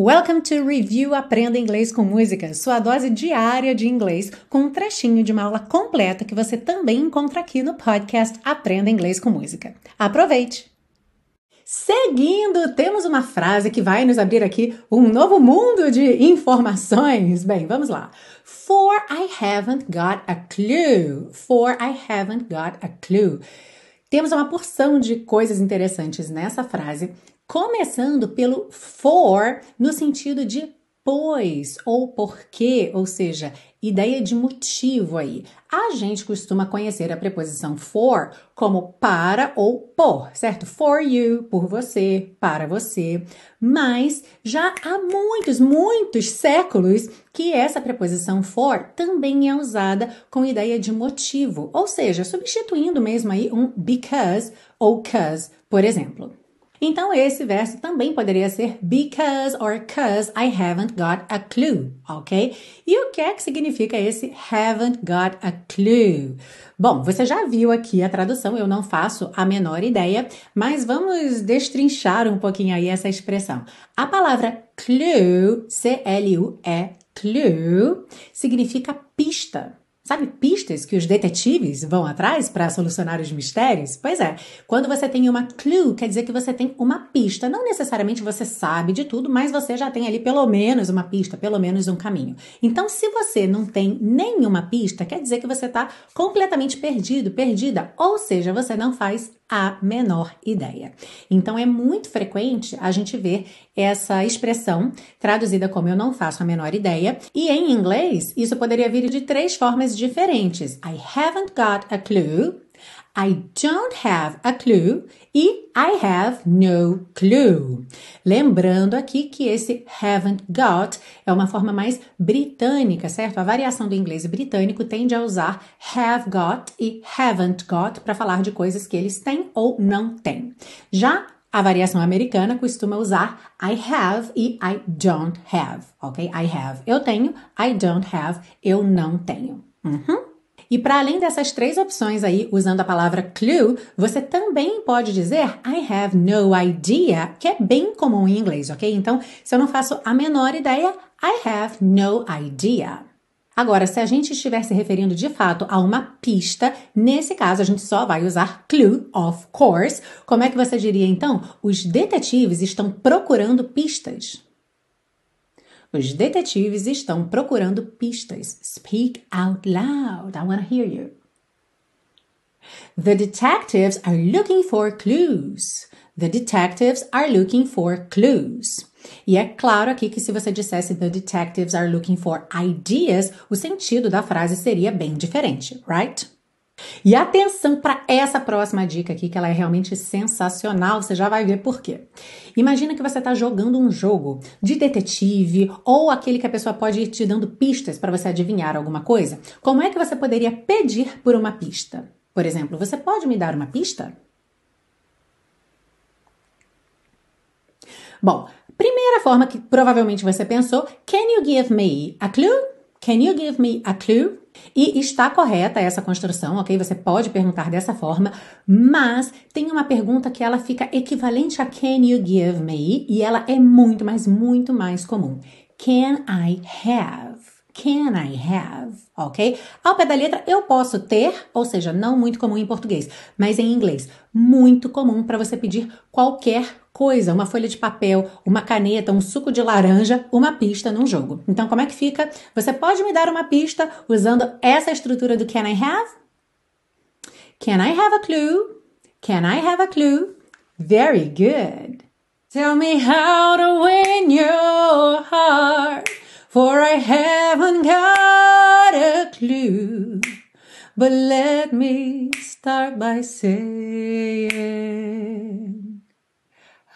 Welcome to Review Aprenda Inglês com Música, sua dose diária de inglês, com um trechinho de uma aula completa que você também encontra aqui no podcast Aprenda Inglês com Música. Aproveite! Seguindo, temos uma frase que vai nos abrir aqui um novo mundo de informações. Bem, vamos lá. For I haven't got a clue. For I haven't got a clue. Temos uma porção de coisas interessantes nessa frase começando pelo for no sentido de pois ou porquê, ou seja, ideia de motivo aí. A gente costuma conhecer a preposição for como para ou por, certo? For you, por você, para você. Mas já há muitos, muitos séculos que essa preposição for também é usada com ideia de motivo, ou seja, substituindo mesmo aí um because ou cause, por exemplo. Então, esse verso também poderia ser because or cause I haven't got a clue, ok? E o que é que significa esse haven't got a clue? Bom, você já viu aqui a tradução, eu não faço a menor ideia, mas vamos destrinchar um pouquinho aí essa expressão. A palavra clue, C-L-U-E, clue, significa pista. Sabe pistas que os detetives vão atrás para solucionar os mistérios? Pois é, quando você tem uma clue, quer dizer que você tem uma pista. Não necessariamente você sabe de tudo, mas você já tem ali pelo menos uma pista, pelo menos um caminho. Então, se você não tem nenhuma pista, quer dizer que você está completamente perdido, perdida, ou seja, você não faz a menor ideia. Então é muito frequente a gente ver essa expressão traduzida como eu não faço a menor ideia, e em inglês isso poderia vir de três formas diferentes. I haven't got a clue. I don't have a clue e I have no clue. Lembrando aqui que esse haven't got é uma forma mais britânica, certo? A variação do inglês britânico tende a usar have got e haven't got para falar de coisas que eles têm ou não têm. Já a variação americana costuma usar I have e I don't have, ok? I have, eu tenho, I don't have, eu não tenho. Uhum. E para além dessas três opções aí, usando a palavra clue, você também pode dizer I have no idea, que é bem comum em inglês, ok? Então, se eu não faço a menor ideia, I have no idea. Agora, se a gente estiver se referindo de fato a uma pista, nesse caso a gente só vai usar clue, of course. Como é que você diria então? Os detetives estão procurando pistas. Os detetives estão procurando pistas. Speak out loud. I want to hear you. The detectives are looking for clues. The detectives are looking for clues. E é claro aqui que se você dissesse The detectives are looking for ideas, o sentido da frase seria bem diferente, right? E atenção para essa próxima dica aqui, que ela é realmente sensacional, você já vai ver por quê. Imagina que você está jogando um jogo de detetive ou aquele que a pessoa pode ir te dando pistas para você adivinhar alguma coisa. Como é que você poderia pedir por uma pista? Por exemplo, você pode me dar uma pista? Bom, primeira forma que provavelmente você pensou, can you give me a clue? Can you give me a clue? E está correta essa construção, ok? Você pode perguntar dessa forma, mas tem uma pergunta que ela fica equivalente a can you give me e ela é muito, mas muito mais comum. Can I have? Can I have? Ok? Ao pé da letra, eu posso ter, ou seja, não muito comum em português, mas em inglês, muito comum para você pedir qualquer coisa, uma folha de papel, uma caneta, um suco de laranja, uma pista num jogo. Então, como é que fica? Você pode me dar uma pista usando essa estrutura do can I have? Can I have a clue? Can I have a clue? Very good. Tell me how to win your heart, for I haven't got a clue. But let me start by saying